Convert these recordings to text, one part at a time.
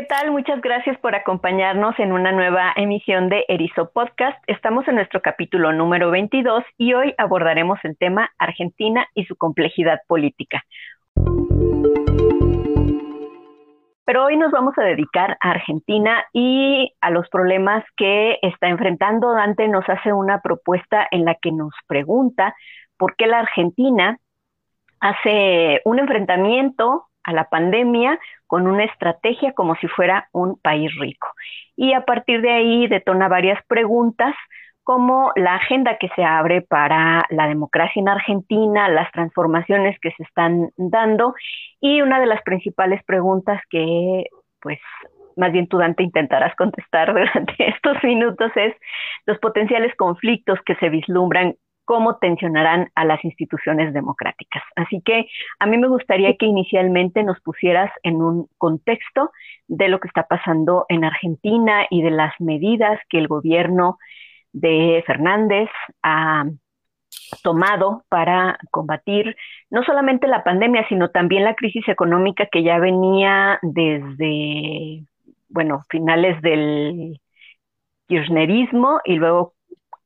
¿Qué tal? Muchas gracias por acompañarnos en una nueva emisión de Erizo Podcast. Estamos en nuestro capítulo número 22 y hoy abordaremos el tema Argentina y su complejidad política. Pero hoy nos vamos a dedicar a Argentina y a los problemas que está enfrentando. Dante nos hace una propuesta en la que nos pregunta por qué la Argentina hace un enfrentamiento a la pandemia con una estrategia como si fuera un país rico. Y a partir de ahí detona varias preguntas como la agenda que se abre para la democracia en Argentina, las transformaciones que se están dando y una de las principales preguntas que pues más bien tú Dante intentarás contestar durante estos minutos es los potenciales conflictos que se vislumbran cómo tensionarán a las instituciones democráticas. Así que a mí me gustaría que inicialmente nos pusieras en un contexto de lo que está pasando en Argentina y de las medidas que el gobierno de Fernández ha tomado para combatir no solamente la pandemia, sino también la crisis económica que ya venía desde, bueno, finales del kirchnerismo y luego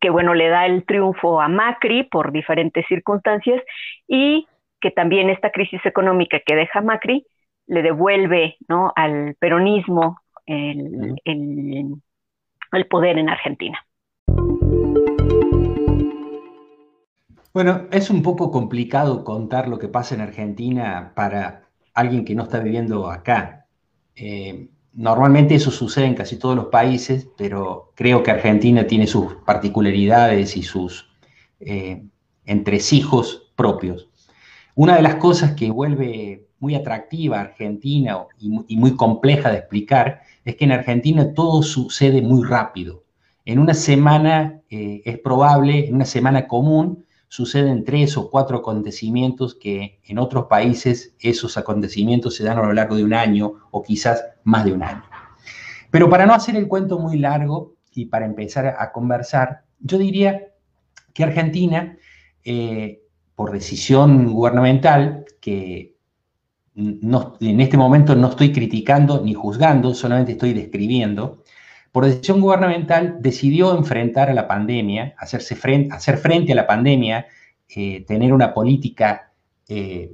que bueno, le da el triunfo a Macri por diferentes circunstancias y que también esta crisis económica que deja Macri le devuelve ¿no? al peronismo el, el poder en Argentina. Bueno, es un poco complicado contar lo que pasa en Argentina para alguien que no está viviendo acá. Eh, Normalmente eso sucede en casi todos los países, pero creo que Argentina tiene sus particularidades y sus eh, entresijos propios. Una de las cosas que vuelve muy atractiva a Argentina y, muy compleja de explicar es que en Argentina todo sucede muy rápido. En una semana eh, es probable, en una semana común, suceden tres o cuatro acontecimientos que en otros países esos acontecimientos se dan a lo largo de un año o quizás más de un año. Pero para no hacer el cuento muy largo y para empezar a conversar, yo diría que Argentina, eh, por decisión gubernamental, que en este momento no estoy criticando ni juzgando, solamente estoy describiendo, por decisión gubernamental, decidió enfrentar a la pandemia, hacerse frente, hacer frente a la pandemia, eh, tener una política eh,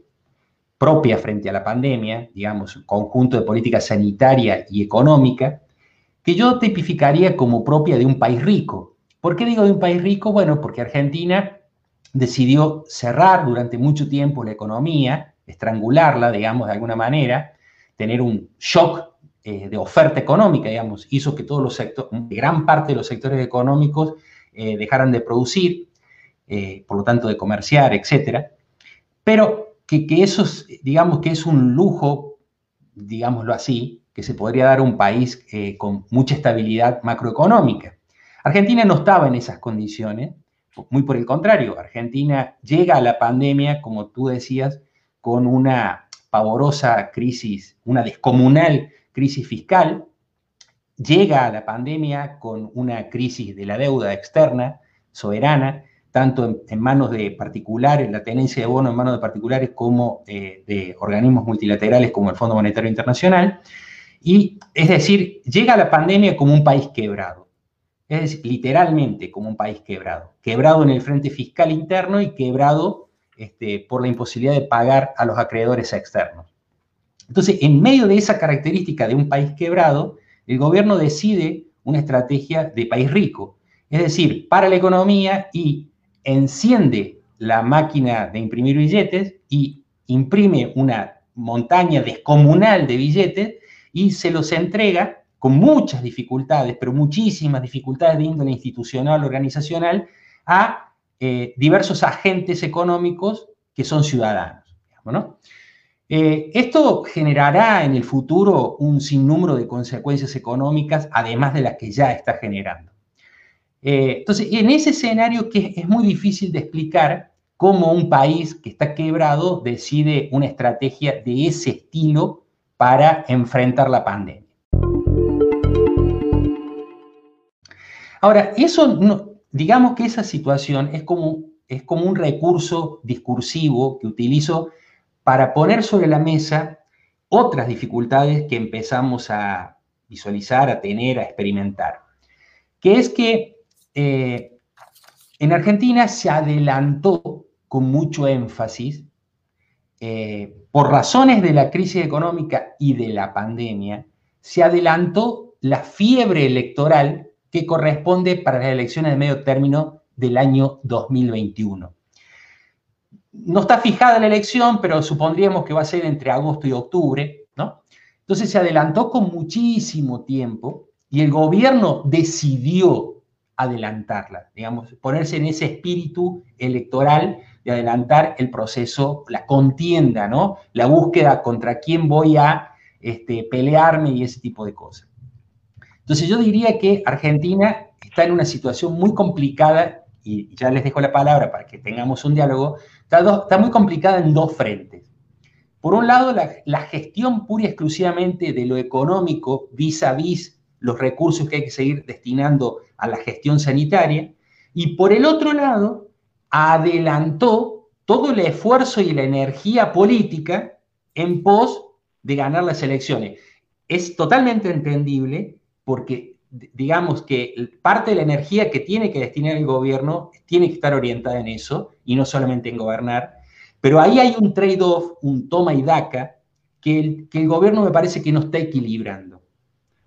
propia frente a la pandemia, digamos, un conjunto de política sanitaria y económica, que yo tipificaría como propia de un país rico. ¿Por qué digo de un país rico? Bueno, porque Argentina decidió cerrar durante mucho tiempo la economía, estrangularla, digamos, de alguna manera, tener un shock eh, de oferta económica, digamos, hizo que todos los sectores, gran parte de los sectores económicos eh, dejaran de producir, eh, por lo tanto de comerciar, etcétera, pero que, que, eso, digamos que es un lujo, digámoslo así, que se podría dar a un país con mucha estabilidad macroeconómica. Argentina no estaba en esas condiciones, muy por el contrario, Argentina llega a la pandemia, como tú decías, con una pavorosa crisis, una descomunal crisis fiscal, llega a la pandemia con una crisis de la deuda externa, soberana, tanto en, manos de particulares, la tenencia de bonos en manos de particulares como eh, de organismos multilaterales como el Fondo Monetario Internacional. Y es decir, llega a la pandemia como un país quebrado. Es literalmente como un país quebrado. Quebrado en el frente fiscal interno y quebrado este, por la imposibilidad de pagar a los acreedores externos. Entonces, en medio de esa característica de un país quebrado, el gobierno decide una estrategia de país rico, es decir, para la economía y enciende la máquina de imprimir billetes y imprime una montaña descomunal de billetes y se los entrega con muchas dificultades, pero muchísimas dificultades de índole institucional, organizacional, a eh, diversos agentes económicos que son ciudadanos. ¿no? Eh, esto generará en el futuro un sinnúmero de consecuencias económicas, además de las que ya está generando. Eh, entonces, en ese escenario que es muy difícil de explicar cómo un país que está quebrado decide una estrategia de ese estilo para enfrentar la pandemia. Ahora, eso no, digamos que esa situación es como, es como un recurso discursivo que utilizo para poner sobre la mesa otras dificultades que empezamos a visualizar, a tener, a experimentar, que es que eh, en Argentina se adelantó con mucho énfasis, eh, por razones de la crisis económica y de la pandemia, se adelantó la fiebre electoral que corresponde para las elecciones de medio término del año 2021. No está fijada la elección, pero supondríamos que va a ser entre agosto y octubre, ¿no? Entonces se adelantó con muchísimo tiempo y el gobierno decidió adelantarla, digamos, ponerse en ese espíritu electoral de adelantar el proceso, la contienda, ¿no? La búsqueda contra quién voy a este, pelearme y ese tipo de cosas. Entonces yo diría que Argentina está en una situación muy complicada, y ya les dejo la palabra para que tengamos un diálogo, está, muy complicada en dos frentes. Por un lado, la, gestión pura y exclusivamente de lo económico vis a vis los recursos que hay que seguir destinando a la gestión sanitaria, y por el otro lado, adelantó todo el esfuerzo y la energía política en pos de ganar las elecciones. Es totalmente entendible porque digamos que parte de la energía que tiene que destinar el gobierno tiene que estar orientada en eso y no solamente en gobernar. Pero ahí hay un trade-off, un toma y daca, que el, que el gobierno me parece que no está equilibrando. O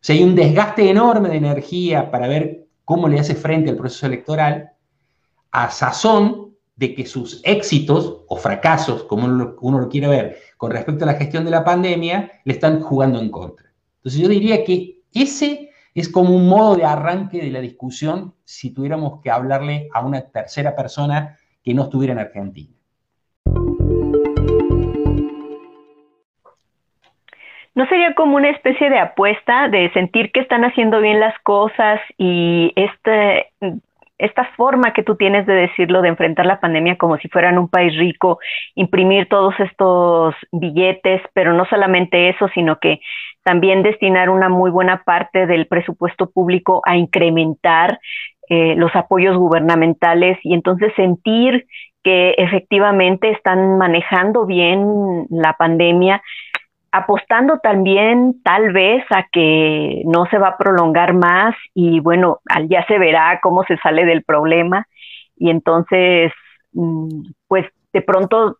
sea, hay un desgaste enorme de energía para ver cómo le hace frente al proceso electoral, a sazón de que sus éxitos o fracasos, como uno, uno lo quiere ver, con respecto a la gestión de la pandemia, le están jugando en contra. Entonces yo diría que ese es como un modo de arranque de la discusión si tuviéramos que hablarle a una tercera persona que no estuviera en Argentina. ¿No sería como una especie de apuesta de sentir que están haciendo bien las cosas y este, esta forma que tú tienes de decirlo, de enfrentar la pandemia como si fueran un país rico, imprimir todos estos billetes, pero no solamente eso, sino que también destinar una muy buena parte del presupuesto público a incrementar eh, los apoyos gubernamentales y entonces sentir que efectivamente están manejando bien la pandemia, apostando también tal vez a que no se va a prolongar más y bueno, ya se verá cómo se sale del problema y entonces mm, pues de pronto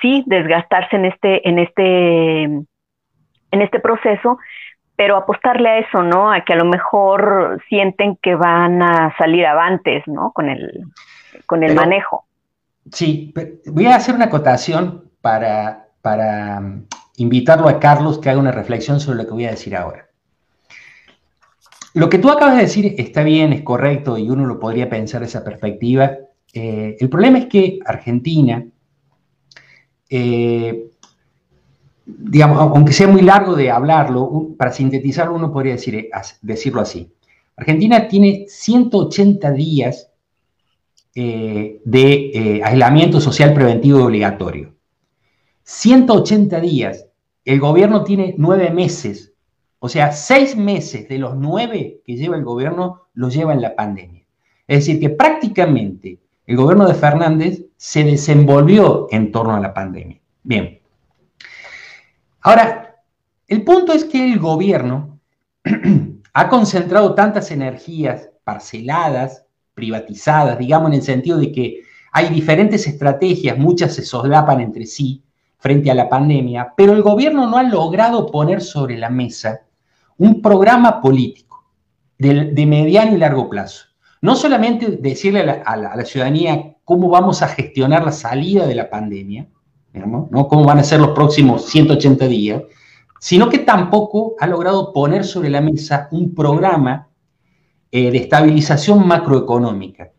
sí desgastarse en este en este en este proceso, pero apostarle a eso, ¿no? A que a lo mejor sienten que van a salir avantes, ¿no? Con el con el manejo. Sí, voy a hacer una acotación para, para invitarlo a Carlos que haga una reflexión sobre lo que voy a decir ahora. Lo que tú acabas de decir está bien, es correcto y uno lo podría pensar de esa perspectiva. Eh, el problema es que Argentina, eh, digamos, aunque sea muy largo de hablarlo, para sintetizarlo uno podría decir, eh, decirlo así. Argentina tiene 180 días de aislamiento social preventivo obligatorio. 180 días. El gobierno tiene nueve meses. O sea, seis meses de los nueve que lleva el gobierno los lleva en la pandemia. Es decir, que prácticamente el gobierno de Fernández se desenvolvió en torno a la pandemia. Bien. Ahora, el punto es que el gobierno ha concentrado tantas energías parceladas, privatizadas, digamos en el sentido de que hay diferentes estrategias, muchas se soslapan entre sí, frente a la pandemia, pero el gobierno no ha logrado poner sobre la mesa un programa político de, mediano y largo plazo. No solamente decirle a la, ciudadanía cómo vamos a gestionar la salida de la pandemia, ¿no? cómo van a ser los próximos 180 días, sino que tampoco ha logrado poner sobre la mesa un programa eh, de estabilización macroeconómica.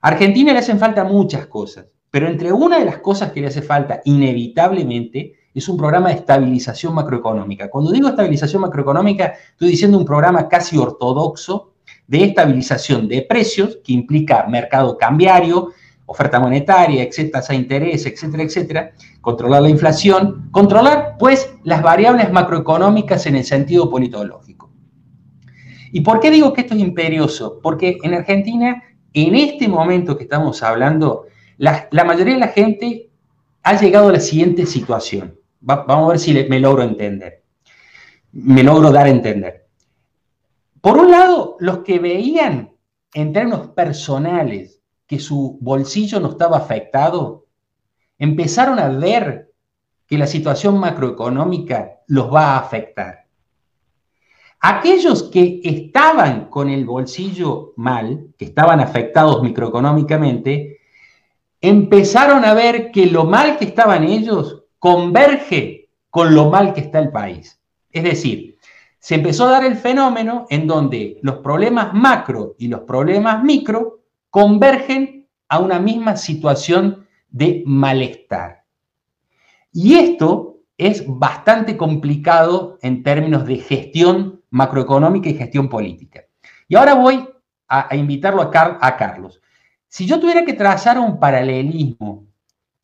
A Argentina le hacen falta muchas cosas. Pero entre una de las cosas que le hace falta inevitablemente es un programa de estabilización macroeconómica. Cuando digo estabilización macroeconómica, estoy diciendo un programa casi ortodoxo de estabilización de precios que implica mercado cambiario, oferta monetaria, tasa de interés, etcétera, etcétera, controlar la inflación, controlar pues las variables macroeconómicas en el sentido politológico. ¿Y por qué digo que esto es imperioso? Porque en Argentina, en este momento que estamos hablando, la, mayoría de la gente ha llegado a la siguiente situación. vamos a ver si me logro entender, me logro dar a entender. Por un lado, los que veían en términos personales que su bolsillo no estaba afectado, empezaron a ver que la situación macroeconómica los va a afectar. Aquellos que estaban con el bolsillo mal, que estaban afectados microeconómicamente, empezaron a ver que lo mal que estaban ellos converge con lo mal que está el país. Es decir, se empezó a dar el fenómeno en donde los problemas macro y los problemas micro convergen a una misma situación de malestar. Y esto es bastante complicado en términos de gestión macroeconómica y gestión política. Y ahora voy a, invitarlo a, Carlos. Si yo tuviera que trazar un paralelismo,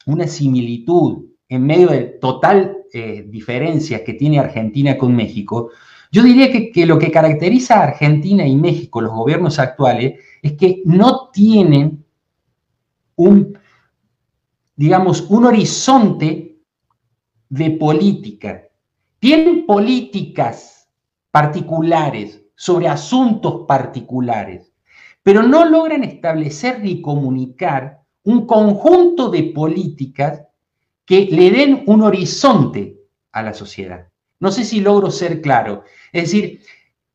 una similitud en medio de total eh, diferencias que tiene Argentina con México, yo diría que, que, lo que caracteriza a Argentina y México, los gobiernos actuales, es que no tienen un, digamos, un horizonte de política. Tienen políticas particulares sobre asuntos particulares, pero no logran establecer ni comunicar un conjunto de políticas que le den un horizonte a la sociedad. No sé si logro ser claro. Es decir,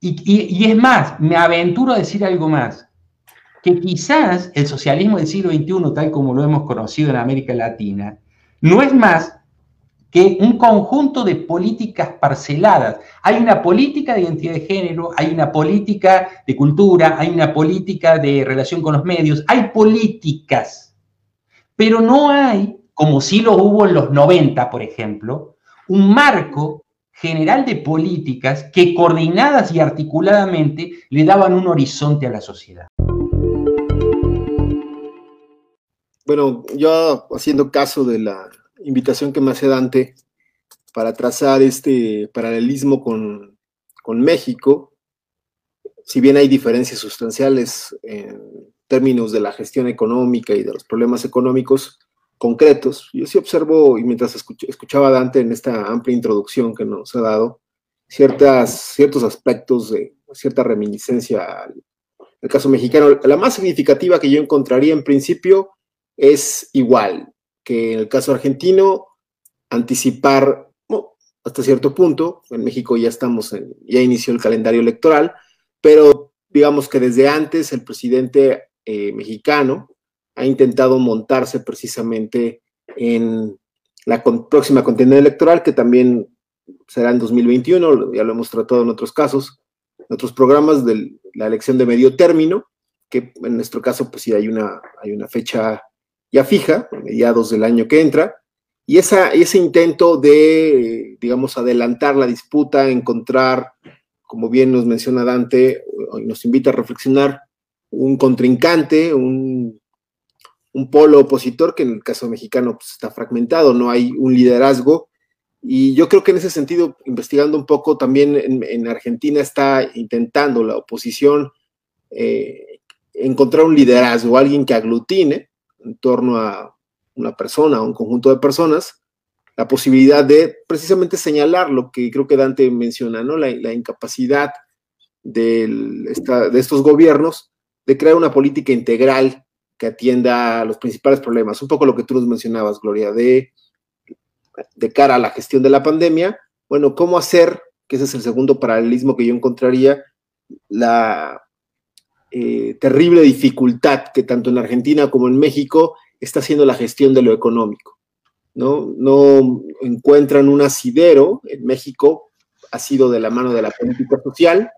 y, es más, me aventuro a decir algo más, que quizás el socialismo del siglo XXI, tal como lo hemos conocido en América Latina, no es más que un conjunto de políticas parceladas. Hay una política de identidad de género, hay una política de cultura, hay una política de relación con los medios, hay políticas, pero no hay como sí lo hubo en los 90, por ejemplo, un marco general de políticas que coordinadas y articuladamente le daban un horizonte a la sociedad. Bueno, yo haciendo caso de la invitación que me hace Dante para trazar este paralelismo con, con México, si bien hay diferencias sustanciales en términos de la gestión económica y de los problemas económicos, concretos. Yo sí observo, y mientras escuchaba a Dante en esta amplia introducción que nos ha dado, ciertas, ciertos aspectos de cierta reminiscencia al, caso mexicano. La más significativa que yo encontraría en principio es igual que en el caso argentino, anticipar hasta cierto punto, en México ya estamos, en, ya inició el calendario electoral, pero digamos que desde antes el presidente eh, mexicano, ha intentado montarse precisamente en la próxima contienda electoral, que también será en 2021, ya lo hemos tratado en otros casos, en otros programas de la elección de medio término, que en nuestro caso pues sí hay una, hay una fecha ya fija, mediados del año que entra, y esa, ese intento de, digamos, adelantar la disputa, encontrar, como bien nos menciona Dante, nos invita a reflexionar, un contrincante, un un polo opositor que en el caso mexicano pues, está fragmentado, no hay un liderazgo. Y yo creo que en ese sentido, investigando un poco, también en, Argentina está intentando la oposición eh, encontrar un liderazgo, alguien que aglutine en torno a una persona, o un conjunto de personas, la posibilidad de precisamente señalar lo que creo que Dante menciona, ¿no? La, incapacidad de estos gobiernos de crear una política integral que atienda a los principales problemas. Un poco lo que tú nos mencionabas, Gloria, de, de cara a la gestión de la pandemia. Bueno, ¿cómo hacer, que ese es el segundo paralelismo que yo encontraría, la eh, terrible dificultad que tanto en Argentina como en México está haciendo la gestión de lo económico? ¿no? no encuentran un asidero. En México ha sido de la mano de la política social,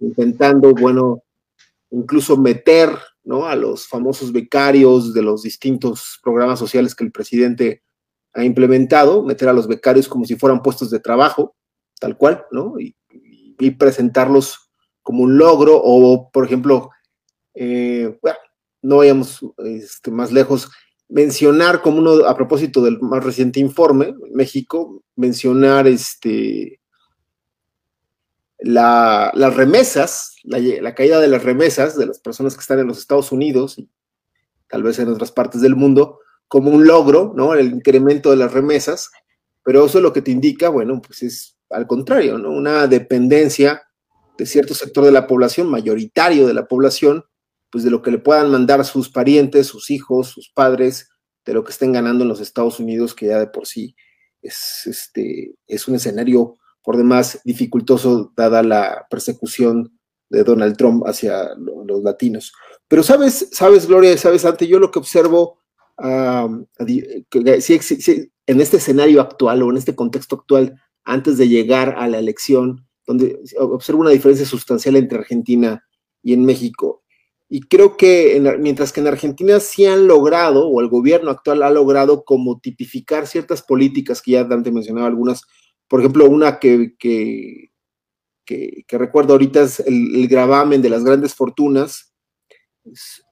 intentando, bueno, incluso meter a los famosos becarios de los distintos programas sociales que el presidente ha implementado, meter a los becarios como si fueran puestos de trabajo, tal cual, ¿no? Y, presentarlos como un logro, o por ejemplo, eh, bueno, no vayamos este, más lejos, mencionar como uno, a propósito del más reciente informe, México, mencionar este, las remesas, la, caída de las remesas de las personas que están en los Estados Unidos y tal vez en otras partes del mundo, como un logro, ¿no? El incremento de las remesas, pero eso lo que te indica, bueno, pues es al contrario, ¿no? Una dependencia de cierto sector de la población, mayoritario de la población, pues de lo que le puedan mandar sus parientes, sus hijos, sus padres, de lo que estén ganando en los Estados Unidos, que ya de por sí es, este, es un escenario por demás dificultoso dada la persecución de Donald Trump hacia los latinos. Pero sabes, sabes, Gloria, sabes, ante yo lo que observo en este escenario actual o en este contexto actual, antes de llegar a la elección, donde observo una diferencia sustancial entre Argentina y en México. Y creo que mientras que en Argentina sí han logrado, o el gobierno actual ha logrado como tipificar ciertas políticas que ya Dante mencionaba algunas, por ejemplo, una que, que, recuerdo ahorita es el, gravamen de las grandes fortunas,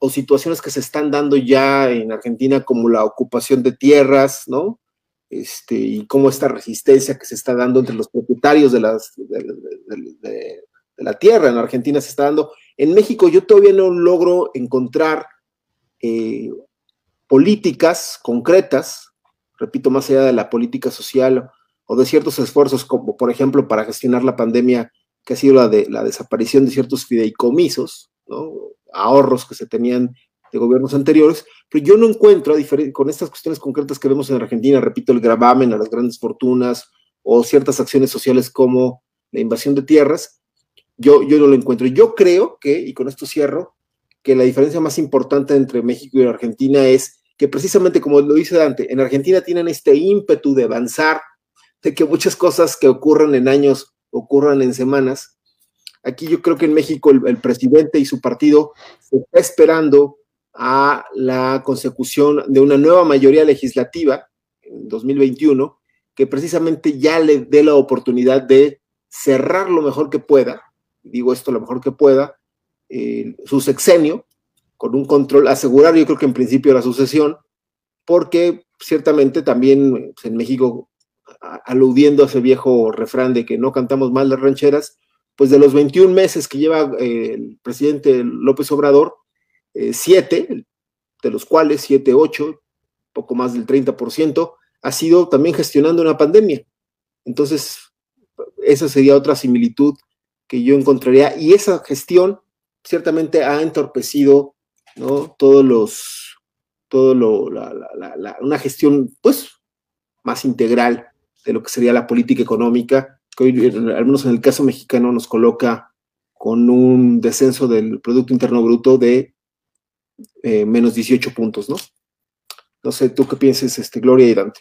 o situaciones que se están dando ya en Argentina como la ocupación de tierras, ¿no? Este, y cómo esta resistencia que se está dando entre los propietarios de, las, de la tierra en Argentina se está dando en México yo todavía no logro encontrar eh, políticas concretas, repito, más allá de la política social o de ciertos esfuerzos, como por ejemplo para gestionar la pandemia, que ha sido la de la desaparición de ciertos fideicomisos, ahorros que se tenían de gobiernos anteriores, pero yo no encuentro, con estas cuestiones concretas que vemos en Argentina, repito, el gravamen a las grandes fortunas o ciertas acciones sociales como la invasión de tierras, yo, yo no lo encuentro. Yo creo que, y con esto cierro, que la diferencia más importante entre México y Argentina es que precisamente como lo dice Dante, en Argentina tienen este ímpetu de avanzar, de que muchas cosas que ocurren en años ocurran en semanas. Aquí yo creo que en México el, presidente y su partido se está esperando a la consecución de una nueva mayoría legislativa en 2021 que precisamente ya le dé la oportunidad de cerrar lo mejor que pueda digo esto lo mejor que pueda, eh, su sexenio, con un control, asegurar yo creo que en principio la sucesión, porque ciertamente también pues, en México, aludiendo a ese viejo refrán de que no cantamos mal las rancheras, pues de los 21 meses que lleva eh, el presidente López Obrador, eh, siete, de los cuales siete, ocho, poco más del 30%, ha sido también gestionando una pandemia. Entonces, esa sería otra similitud que yo encontraría. Y esa gestión ciertamente ha entorpecido, ¿no? Todos los, todo lo, la, una gestión, pues, más integral de lo que sería la política económica, que hoy, al menos en el caso mexicano, nos coloca con un descenso del Producto Interno Bruto de eh, menos 18 puntos, ¿no? No sé, ¿tú qué piensas, este, Gloria y Dante?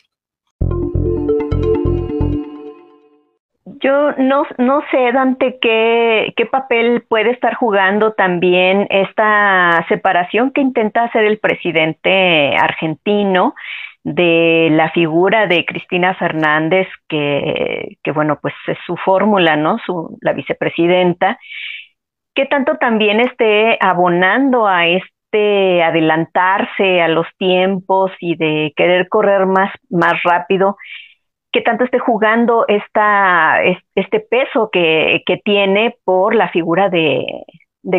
Yo no, no sé, Dante, qué, qué papel puede estar jugando también esta separación que intenta hacer el presidente argentino de la figura de Cristina Fernández, que, que bueno, pues es su fórmula, ¿no? Su, la vicepresidenta, que tanto también esté abonando a este adelantarse a los tiempos y de querer correr más, más rápido qué tanto esté jugando esta, este peso que, tiene por la figura de,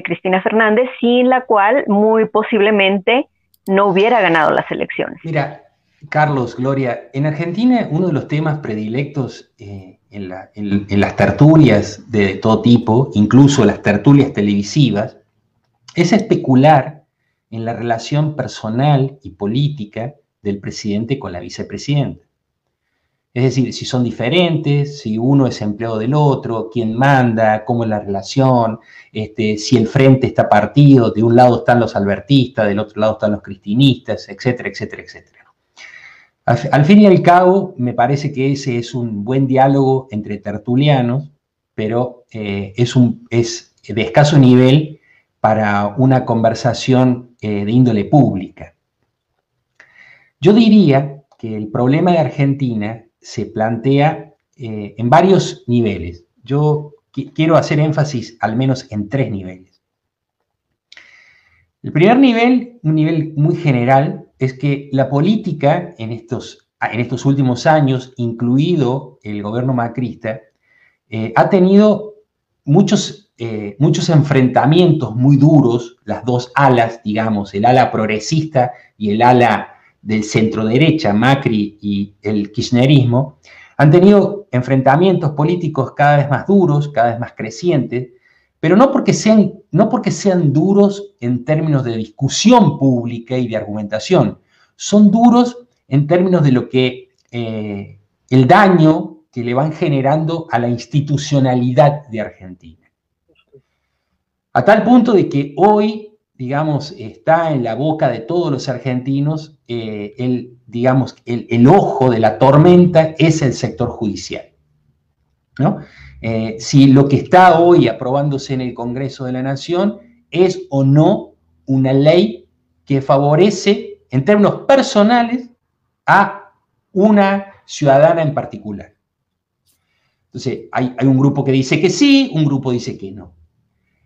Cristina Fernández, sin la cual muy posiblemente no hubiera ganado las elecciones. Mira, Carlos, Gloria, en Argentina uno de los temas predilectos eh, en, en, las tertulias de todo tipo, incluso las tertulias televisivas, es especular en la relación personal y política del presidente con la vicepresidenta. Es decir, si son diferentes, si uno es empleado del otro, quién manda, cómo es la relación, este, si el frente está partido, de un lado están los albertistas, del otro lado están los cristinistas, etcétera, etcétera, etcétera. Al, fin y al cabo, me parece que ese es un buen diálogo entre tertulianos, pero eh, es, un, es de escaso nivel para una conversación eh, de índole pública. Yo diría que el problema de Argentina se plantea eh, en varios niveles. Yo quiero hacer énfasis al menos en tres niveles. El primer nivel, un nivel muy general, es que la política en estos, en estos últimos años, incluido el gobierno macrista, eh, ha tenido muchos, eh, muchos enfrentamientos muy duros, las dos alas, digamos, el ala progresista y el ala del centro derecha, Macri y el kirchnerismo, Han tenido enfrentamientos políticos cada vez más duros, cada vez más crecientes, pero no porque sean, no porque sean duros en términos de discusión pública y de argumentación, son duros en términos de lo que eh, el daño que le van generando a la institucionalidad de Argentina. A tal punto de que hoy, digamos, está en la boca de todos los argentinos eh, el, digamos, el, ojo de la tormenta es el sector judicial. ¿no? Eh, si lo que está hoy aprobándose en el Congreso de la Nación es o no una ley que favorece en términos personales a una ciudadana en particular. Entonces, hay, un grupo que dice que sí, un grupo dice que no.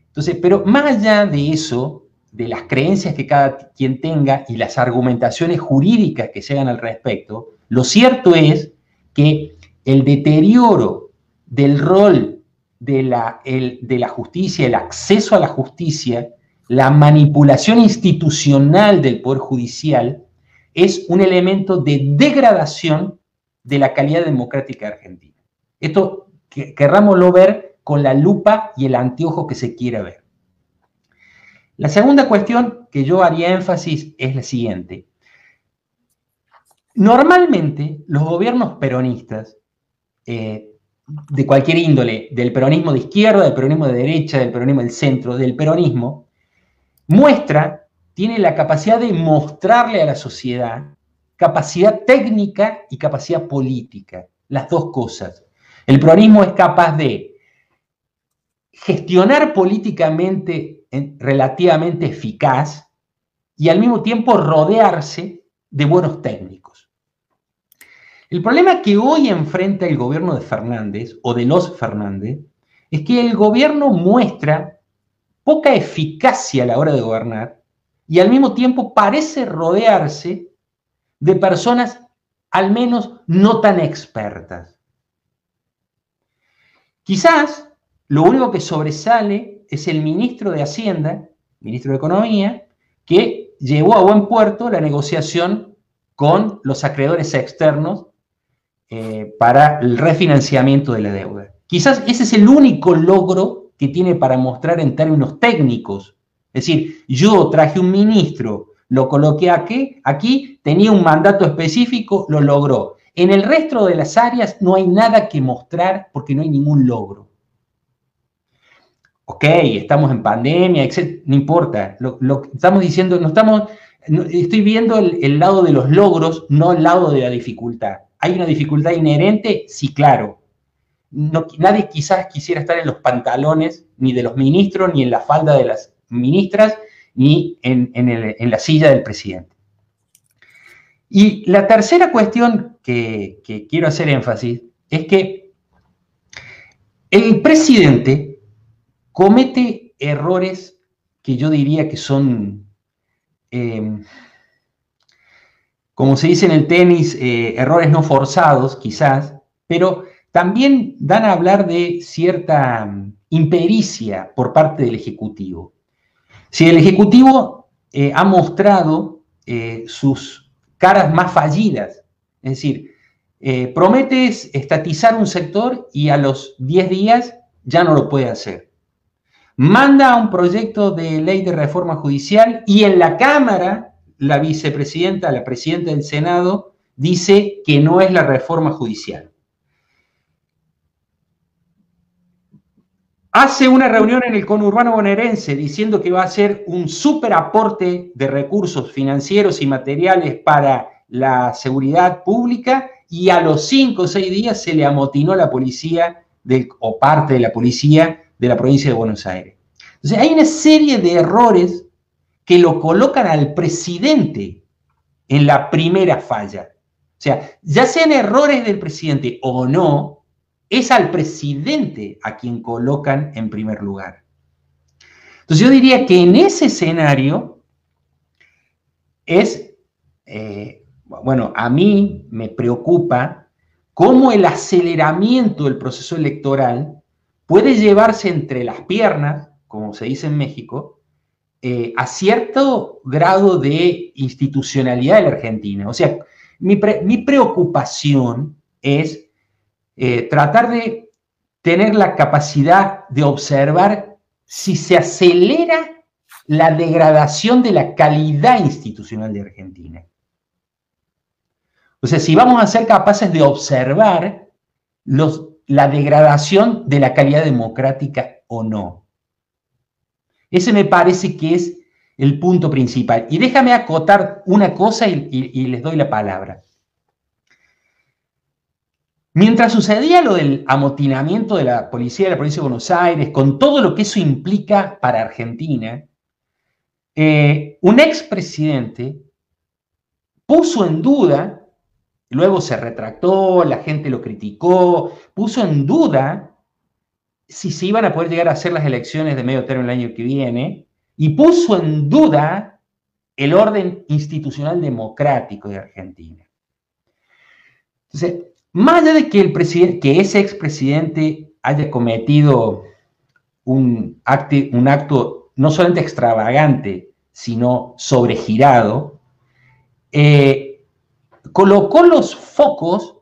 Entonces, pero más allá de eso, de las creencias que cada quien tenga y las argumentaciones jurídicas que se hagan al respecto, lo cierto es que el deterioro del rol de la, de la justicia, el acceso a la justicia, la manipulación institucional del Poder Judicial, es un elemento de degradación de la calidad democrática argentina. Esto querrámoslo ver con la lupa y el anteojo que se quiera ver. La segunda cuestión que yo haría énfasis es la siguiente. Normalmente los gobiernos peronistas, eh, de cualquier índole, del peronismo de izquierda, del peronismo de derecha, del peronismo del centro, del peronismo, muestra, tiene la capacidad de mostrarle a la sociedad capacidad técnica y capacidad política, las dos cosas. El peronismo es capaz de gestionar políticamente relativamente eficaz y al mismo tiempo rodearse de buenos técnicos. El problema que hoy enfrenta el gobierno de Fernández o de los Fernández es que el gobierno muestra poca eficacia a la hora de gobernar y al mismo tiempo parece rodearse de personas al menos no tan expertas. Quizás lo único que sobresale es el ministro de Hacienda, ministro de Economía, que llevó a buen puerto la negociación con los acreedores externos eh, para el refinanciamiento de la deuda. Quizás ese es el único logro que tiene para mostrar en términos técnicos. Es decir, yo traje un ministro lo coloqué aquí, aquí, tenía un mandato específico, lo logró. En el resto de las áreas no hay nada que mostrar porque no hay ningún logro. Ok, estamos en pandemia, etc. No importa. Lo, estamos diciendo, no estamos, estoy viendo el, lado de los logros, no el lado de la dificultad. ¿Hay una dificultad inherente? Sí, claro. nadie quizás quisiera estar en los pantalones ni de los ministros ni en la falda de las ministras ni en, la silla del presidente. Y la tercera cuestión que, quiero hacer énfasis es que el presidente comete errores que yo diría que son, em, como se dice en el tenis, eh, errores no forzados quizás, pero también dan a hablar de cierta mm, impericia por parte del Ejecutivo. Si el Ejecutivo eh, ha mostrado eh, sus caras más fallidas, es decir, prometes estatizar un sector y a los 10 días ya no lo puede hacer. Manda un proyecto de ley de reforma judicial y en la Cámara la vicepresidenta, la presidenta del Senado, dice que no es la reforma judicial. hace una reunión en el conurbano bonaerense diciendo que va a hacer un super aporte de recursos financieros y materiales para la seguridad pública y a los cinco o seis días se le amotinó la policía o parte de la policía de la provincia de Buenos Aires. Entonces hay una serie de errores que lo colocan al presidente en la primera falla. O sea, ya sean errores del presidente o no, es al presidente a quien colocan en primer lugar. Entonces yo diría que en ese escenario es, eh, bueno, a mí me preocupa cómo el aceleramiento del proceso electoral puede llevarse entre las piernas, como se dice en México, eh, a cierto grado de institucionalidad de la Argentina. O sea, mi, preocupación es eh, tratar de tener la capacidad de observar si se acelera la degradación de la calidad institucional de Argentina. O sea, si vamos a ser capaces de observar la degradación de la calidad democrática o no. Ese me parece que es el punto principal. Y déjame acotar una cosa y, les doy la palabra. Mientras sucedía lo del amotinamiento de la policía de la provincia de Buenos Aires, con todo lo que eso implica para Argentina, eh, un expresidente puso en duda, luego se retractó, la gente lo criticó, puso en duda si se iban a poder llegar a hacer las elecciones de medio término el año que viene, y puso en duda el orden institucional democrático de Argentina. Entonces, más allá de que, el que ese expresidente haya cometido un, un acto no solamente extravagante, sino sobregirado, eh, colocó los focos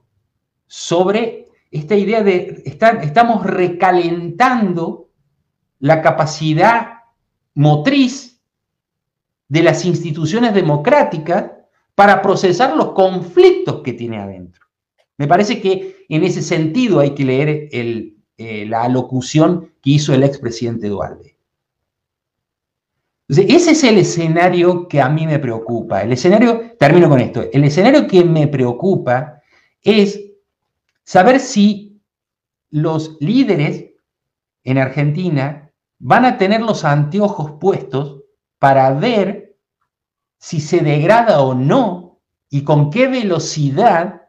sobre esta idea de estar, estamos recalentando la capacidad motriz de las instituciones democráticas para procesar los conflictos que tiene adentro. Me parece que en ese sentido hay que leer eh, la alocución que hizo el expresidente Dualde. Ese es el escenario que a mí me preocupa. El escenario, termino con esto, el escenario que me preocupa es saber si los líderes en Argentina van a tener los anteojos puestos para ver si se degrada o no y con qué velocidad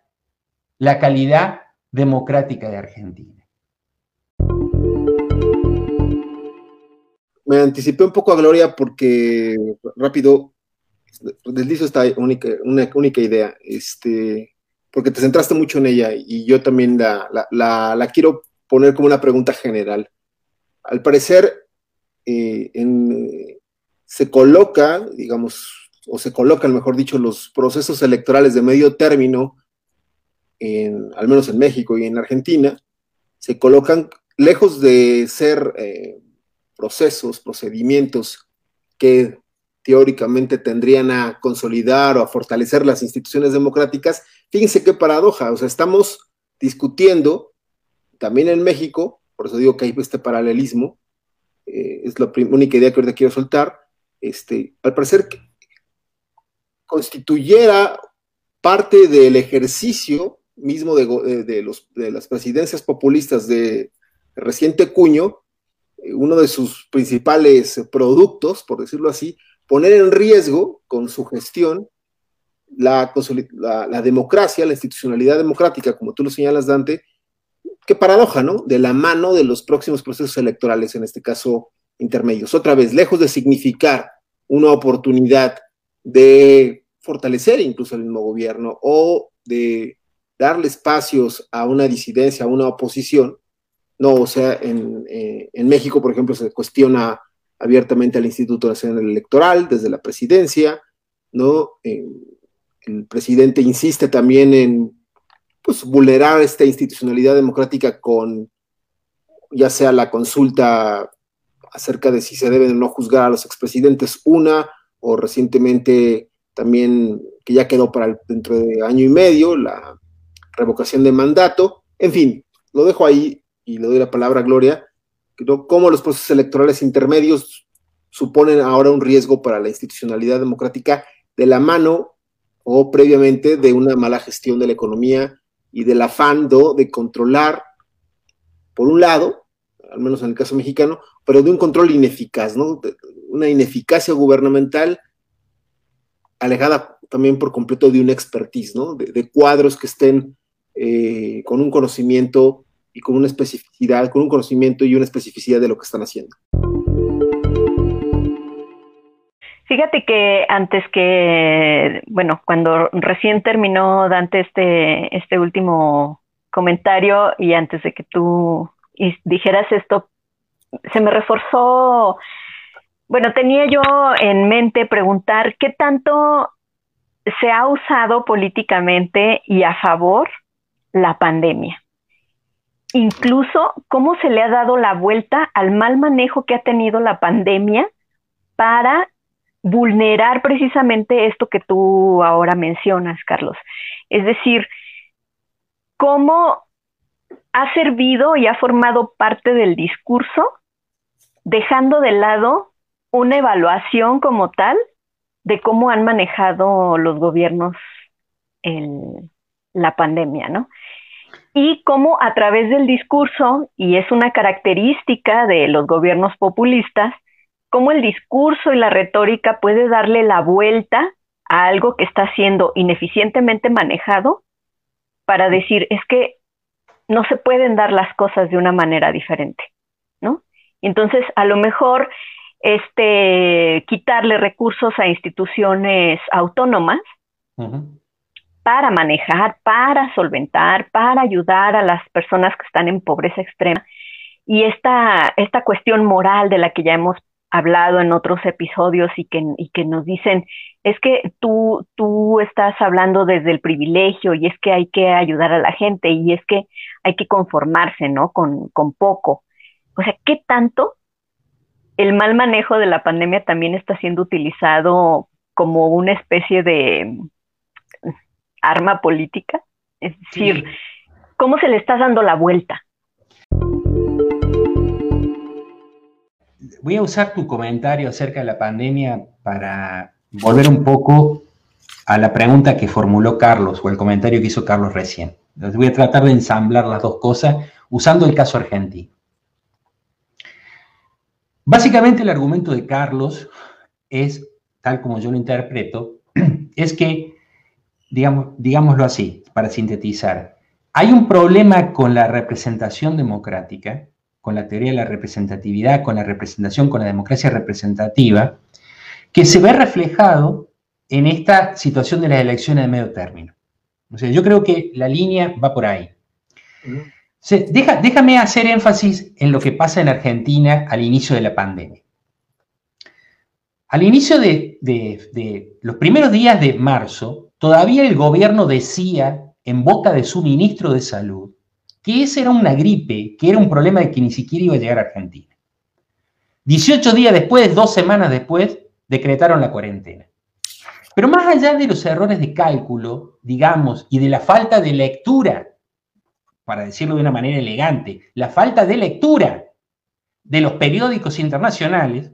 la calidad democrática de Argentina. Me anticipé un poco a Gloria porque rápido deslizo esta única, una única idea, este, porque te centraste mucho en ella y yo también la quiero poner como una pregunta general. Al parecer eh, se coloca, digamos, o se colocan, mejor dicho, los procesos electorales de medio término, al menos en México y en Argentina, se colocan lejos de ser eh, procesos, procedimientos que teóricamente tendrían a consolidar o a fortalecer las instituciones democráticas. Fíjense qué paradoja, o sea, estamos discutiendo también en México por eso digo que hay este paralelismo, eh, es la única idea que ahorita quiero soltar, este, al parecer constituyera parte del ejercicio mismo de, los, de las presidencias populistas de reciente cuño, uno de sus principales productos, por decirlo así, poner en riesgo con su gestión la, la, democracia, la institucionalidad democrática, como tú lo señalas, Dante, qué paradoja, ¿no? De la mano de los próximos procesos electorales, en este caso intermedios. Otra vez, lejos de significar una oportunidad de fortalecer incluso el mismo gobierno o de darle espacios a una disidencia, a una oposición, no, o sea, en, eh, México, por ejemplo, se cuestiona abiertamente al Instituto Nacional Electoral desde la presidencia, ¿no? El presidente insiste también en pues, vulnerar esta institucionalidad democrática con ya sea la consulta acerca de si se deben o no juzgar a los expresidentes, una, o recientemente también, que ya quedó para dentro de año y medio, la revocación de mandato. En fin, lo dejo ahí y le doy la palabra a Gloria, cómo los procesos electorales intermedios suponen ahora un riesgo para la institucionalidad democrática de la mano o previamente de una mala gestión de la economía y del afán de controlar, por un lado, al menos en el caso mexicano, pero de un control ineficaz, ¿no? Una ineficacia gubernamental alejada también por completo de una expertise, ¿no? De, cuadros que estén eh, con un conocimiento y con una especificidad, con un conocimiento y una especificidad de lo que están haciendo. Fíjate que antes que, bueno, cuando recién terminó Dante este, este último comentario y antes de que tú dijeras esto, se me reforzó, bueno, tenía yo en mente preguntar qué tanto se ha usado políticamente y a favor la pandemia. Incluso cómo se le ha dado la vuelta al mal manejo que ha tenido la pandemia para vulnerar precisamente esto que tú ahora mencionas, Carlos. Es decir, cómo ha servido y ha formado parte del discurso, dejando de lado una evaluación como tal de cómo han manejado los gobiernos la pandemia, ¿no? Y cómo a través del discurso, y es una característica de los gobiernos populistas, cómo el discurso y la retórica puede darle la vuelta a algo que está siendo ineficientemente manejado para decir, es que no se pueden dar las cosas de una manera diferente, ¿no? Entonces, a lo mejor, este, quitarle recursos a instituciones autónomas para manejar, para solventar, para ayudar a las personas que están en pobreza extrema. Y esta, esta cuestión moral de la que ya hemos hablado en otros episodios y que, y que nos dicen, es que tú, tú estás hablando desde el privilegio y es que hay que ayudar a la gente y es que hay que conformarse, ¿no? Con, con poco. O sea, ¿qué tanto el mal manejo de la pandemia también está siendo utilizado como una especie de arma política? Es decir, ¿cómo se le está dando la vuelta? voy a usar tu comentario acerca de la pandemia para volver un poco a la pregunta que formuló Carlos o el comentario que hizo Carlos recién. Entonces voy a tratar de ensamblar las dos cosas usando el caso argentino. Básicamente el argumento de Carlos es, tal como yo lo interpreto, es que, digamos, digámoslo así, para sintetizar, hay un problema con la representación democrática con la teoría de la representatividad, con la representación, con la democracia representativa, que se ve reflejado en esta situación de las elecciones de medio término. O sea, yo creo que la línea va por ahí. déjame hacer énfasis en lo que pasa en Argentina al inicio de la pandemia. Al inicio de, de los primeros días de marzo, todavía el gobierno decía en boca de su ministro de Salud que esa era una gripe, que era un problema de que ni siquiera iba a llegar a Argentina. 18 días después, dos semanas después, decretaron la cuarentena. Pero más allá de los errores de cálculo, digamos, y de la falta de lectura, para decirlo de una manera elegante, la falta de lectura de los periódicos internacionales,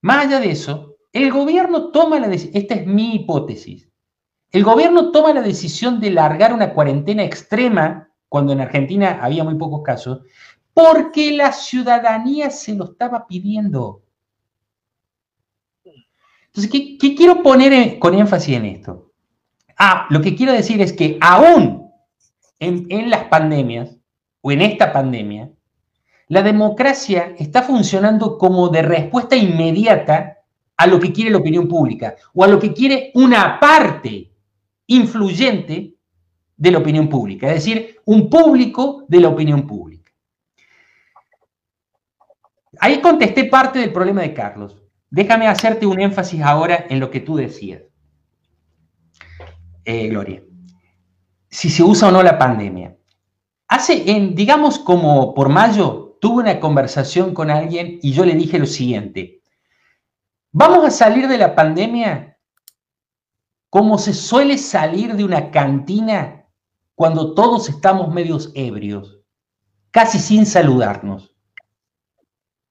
más allá de eso, el gobierno toma la decisión, esta es mi hipótesis, el gobierno toma la decisión de largar una cuarentena extrema, cuando en Argentina había muy pocos casos, porque la ciudadanía se lo estaba pidiendo. Entonces, ¿qué, quiero poner con énfasis en esto? Ah, lo que quiero decir es que aún en, en las pandemias, o en esta pandemia, la democracia está funcionando como de respuesta inmediata a lo que quiere la opinión pública o a lo que quiere una parte influyente de la opinión pública, es decir, un público de la opinión pública. Ahí contesté parte del problema de Carlos. Déjame hacerte un énfasis ahora en lo que tú decías, eh, Gloria. Si se usa o no la pandemia. Hace, en, digamos como por mayo, tuve una conversación con alguien y yo le dije lo siguiente. Vamos a salir de la pandemia como se suele salir de una cantina cuando todos estamos medios ebrios, casi sin saludarnos.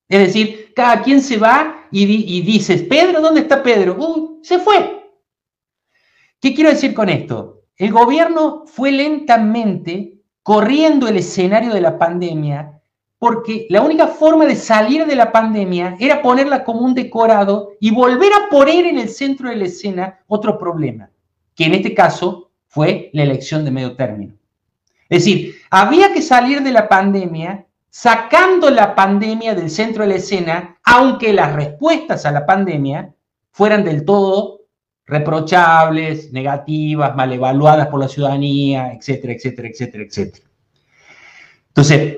Es decir, cada quien se va y, dices, Pedro, ¿dónde está Pedro? Uh, se fue. ¿Qué quiero decir con esto? El gobierno fue lentamente corriendo el escenario de la pandemia porque la única forma de salir de la pandemia era ponerla como un decorado y volver a poner en el centro de la escena otro problema, que en este caso fue la elección de medio término. Es decir, había que salir de la pandemia sacando la pandemia del centro de la escena, aunque las respuestas a la pandemia fueran del todo reprochables, negativas, mal evaluadas por la ciudadanía, etcétera, etcétera, etcétera, etcétera. Entonces,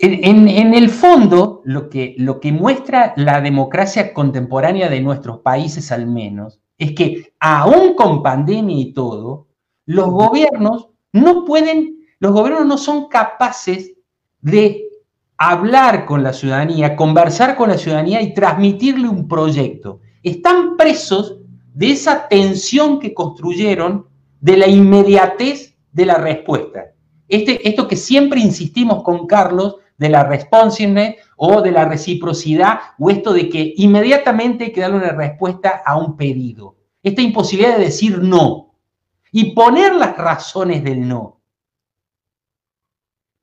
en, el fondo, lo que, lo que muestra la democracia contemporánea de nuestros países al menos, es que aún con pandemia y todo, los gobiernos no pueden los gobiernos no son capaces de hablar con la ciudadanía, conversar con la ciudadanía y transmitirle un proyecto. Están presos de esa tensión que construyeron de la inmediatez de la respuesta. Este, esto que siempre insistimos con Carlos de la responsiveness o de la reciprocidad o esto de que inmediatamente hay que darle una respuesta a un pedido. Esta imposibilidad de decir no y poner las razones del no.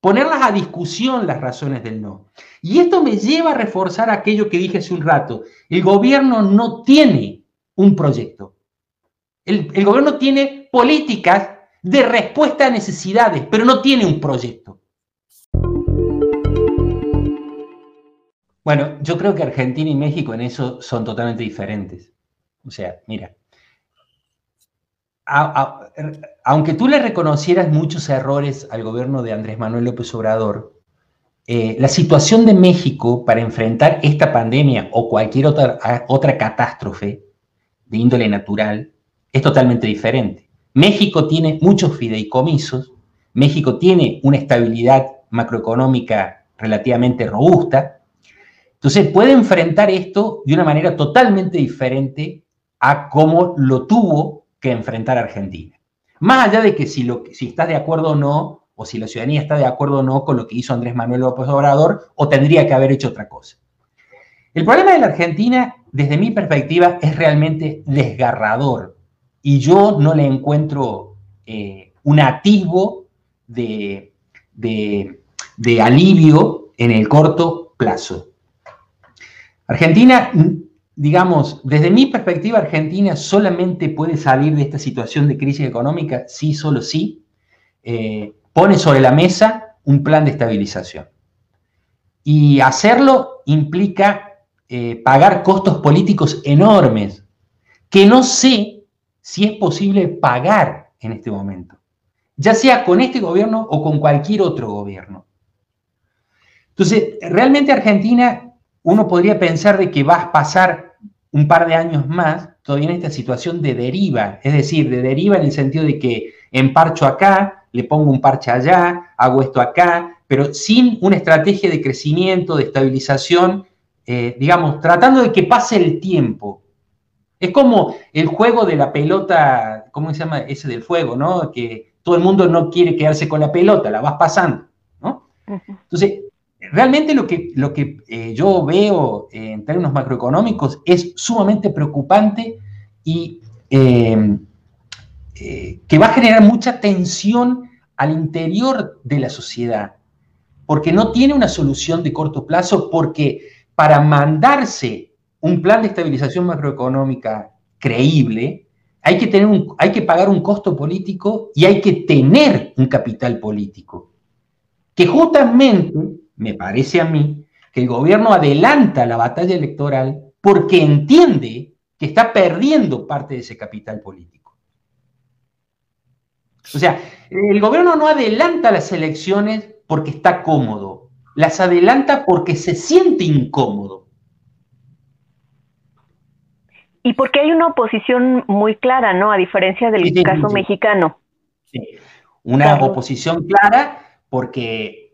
Ponerlas a discusión las razones del no. Y esto me lleva a reforzar aquello que dije hace un rato. El gobierno no tiene un proyecto. El, el gobierno tiene políticas de respuesta a necesidades, pero no tiene un proyecto. Bueno, yo creo que Argentina y México en eso son totalmente diferentes. O sea, mira, aunque tú le reconocieras muchos errores al gobierno de Andrés Manuel López Obrador, eh, la situación de México para enfrentar esta pandemia o cualquier otra, otra catástrofe de índole natural es totalmente diferente. México tiene muchos fideicomisos, México tiene una estabilidad macroeconómica relativamente robusta, entonces puede enfrentar esto de una manera totalmente diferente a cómo lo tuvo que enfrentar Argentina. Más allá de que si, estás de acuerdo o no, o si la ciudadanía está de acuerdo o no con lo que hizo Andrés Manuel López Obrador, o tendría que haber hecho otra cosa. El problema de la Argentina, desde mi perspectiva, es realmente desgarrador. Y yo no le encuentro eh, un atisbo de alivio en el corto plazo. Argentina, digamos, desde mi perspectiva, Argentina solamente puede salir de esta situación de crisis económica sí, solo sí, eh, pone sobre la mesa un plan de estabilización. Y hacerlo implica eh, pagar costos políticos enormes, que no sé si es posible pagar en este momento, ya sea con este gobierno o con cualquier otro gobierno. Entonces, realmente Argentina uno podría pensar de que vas a pasar un par de años más todavía en esta situación de deriva, es decir, de deriva en el sentido de que emparcho acá, le pongo un parche allá, hago esto acá, pero sin una estrategia de crecimiento, de estabilización, eh, digamos, tratando de que pase el tiempo. Es como el juego de la pelota, ¿cómo se llama? Ese del fuego, ¿no? Que todo el mundo no quiere quedarse con la pelota, la vas pasando, ¿no? Entonces, realmente lo que, lo que eh, yo veo en términos macroeconómicos es sumamente preocupante y em, eh, que va a generar mucha tensión al interior de la sociedad, porque no tiene una solución de corto plazo, porque para mandarse un plan de estabilización macroeconómica creíble, hay que, tener hay que pagar un costo político y hay que tener un capital político, que justamente me parece a mí, que el gobierno adelanta la batalla electoral porque entiende que está perdiendo parte de ese capital político. O sea, el gobierno no adelanta las elecciones porque está cómodo, las adelanta porque se siente incómodo. Y porque hay una oposición muy clara, ¿no? A diferencia del caso mexicano. Sí, una oposición clara porque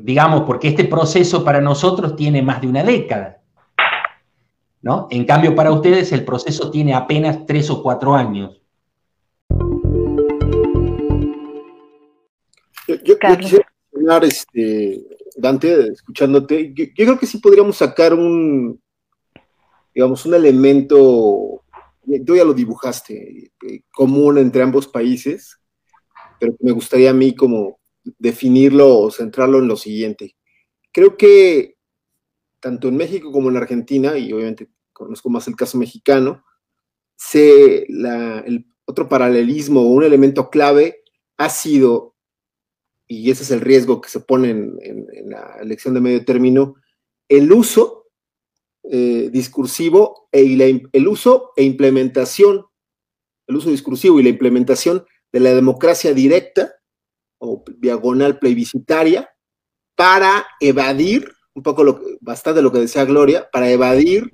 digamos, porque este proceso para nosotros tiene más de una década. ¿no? En cambio, para ustedes el proceso tiene apenas tres o cuatro años. Yo, quisiera mencionar, este, Dante, escuchándote, yo, creo que sí podríamos sacar un, digamos, un elemento, tú ya lo dibujaste, eh, común entre ambos países, pero me gustaría a mí como definirlo o centrarlo en lo siguiente. Creo que tanto en México como en Argentina, y obviamente conozco más el caso mexicano, se, el otro paralelismo o un elemento clave ha sido, y ese es el riesgo que se pone en, la elección de medio término, el uso eh, discursivo e, el uso e implementación, el uso discursivo y la implementación de la democracia directa o diagonal plebiscitaria para evadir, un poco lo, bastante lo que decía Gloria, para evadir,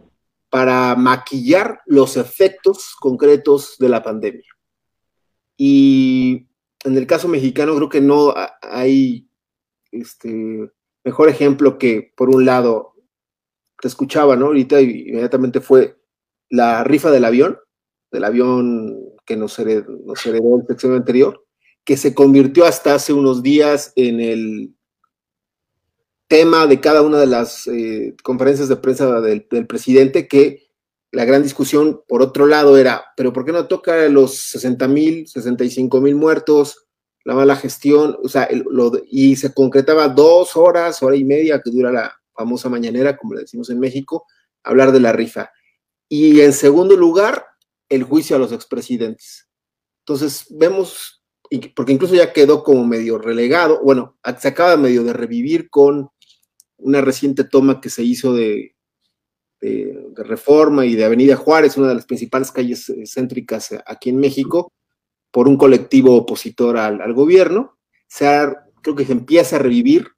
para maquillar los efectos concretos de la pandemia. Y en el caso mexicano creo que no hay este, mejor ejemplo que, por un lado, te escuchaba, ¿no? Ahorita inmediatamente fue la rifa del avión, del avión que nos heredó, nos heredó el sexenio anterior, que se convirtió hasta hace unos días en el tema de cada una de las eh, conferencias de prensa del, presidente, que la gran discusión, por otro lado, era, pero ¿por qué no toca los 60 mil, 65 mil muertos, la mala gestión? O sea, y se concretaba dos horas, hora y media que dura la famosa mañanera, como le decimos en México, hablar de la rifa. Y en segundo lugar, el juicio a los expresidentes. Entonces, vemos, porque incluso ya quedó como medio relegado, bueno, se acaba medio de revivir con una reciente toma que se hizo de, de, Reforma y de Avenida Juárez, una de las principales calles eh, céntricas aquí en México, por un colectivo opositor al, gobierno. Se creo que se empieza a revivir,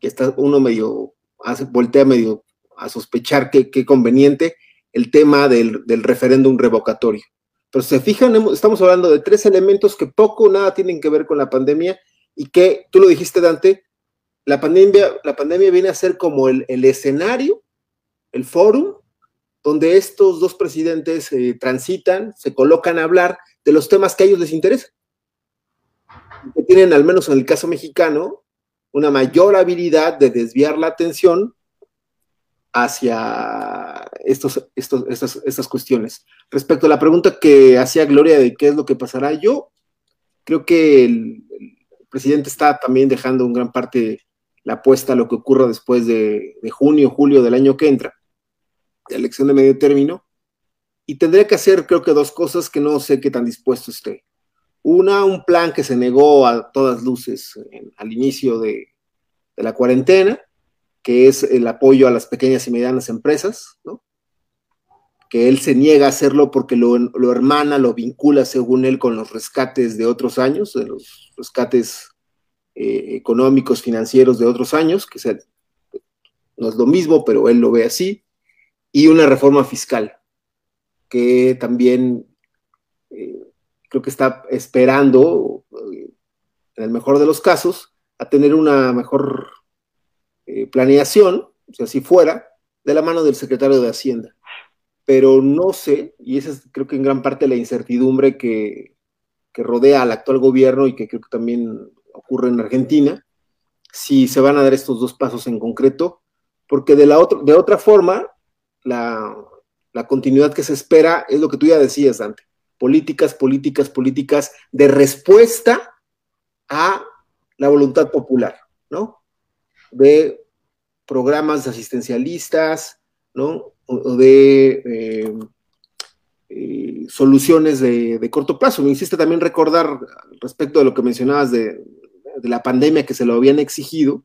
que está uno medio, hace, voltea medio a sospechar qué conveniente el tema del, del referéndum revocatorio. Pero se fijan, estamos hablando de tres elementos que poco o nada tienen que ver con la pandemia y que, tú lo dijiste, Dante, la pandemia, la pandemia viene a ser como el, el escenario, el fórum, donde estos dos presidentes eh, transitan, se colocan a hablar de los temas que a ellos les interesan. Que tienen, al menos en el caso mexicano, una mayor habilidad de desviar la atención hacia estos, estos, estas, estas cuestiones. Respecto a la pregunta que hacía Gloria de qué es lo que pasará, yo creo que el, presidente está también dejando en gran parte la apuesta a lo que ocurra después de, de junio, julio del año que entra, de elección de medio término, y tendría que hacer creo que dos cosas que no sé qué tan dispuesto esté. Una, un plan que se negó a todas luces al inicio de, la cuarentena, que es el apoyo a las pequeñas y medianas empresas, que él se niega a hacerlo porque lo, lo hermana, lo vincula, según él, con los rescates de otros años, de los rescates eh, económicos, financieros de otros años, que no es lo mismo, pero él lo ve así, y una reforma fiscal, que también eh, creo que está esperando, eh, en el mejor de los casos, a tener una mejor eh, planeación, si así fuera, de la mano del secretario de Hacienda. Pero no sé, y esa es creo que en gran parte la incertidumbre que, rodea al actual gobierno y que creo que también ocurre en Argentina, si se van a dar estos dos pasos en concreto, porque de, la otra, de otra forma, la, la continuidad que se espera es lo que tú ya decías, Dante, políticas, políticas, políticas de respuesta a la voluntad popular, ¿no? De programas asistencialistas, ¿no? O de eh, eh, soluciones de, de, corto plazo. Me hiciste también recordar respecto de lo que mencionabas de, de la pandemia que se lo habían exigido,